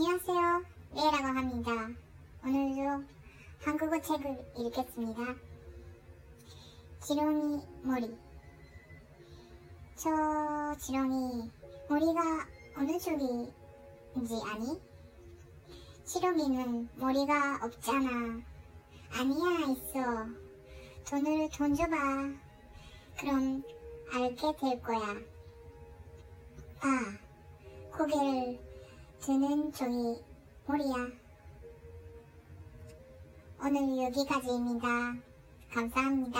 안녕하세요. 레이라고 합니다. 오늘도 한국어 책을 읽겠습니다. 지렁이 머리. 저 지렁이 머리가 어느 쪽인지 아니? 지렁이는 머리가 없잖아. 아니야, 있어. 돈을 던져봐. 그럼 알게 될 거야. 아, 고개를 드는 종이 머리야. 오늘 여기까지입니다. 감사합니다.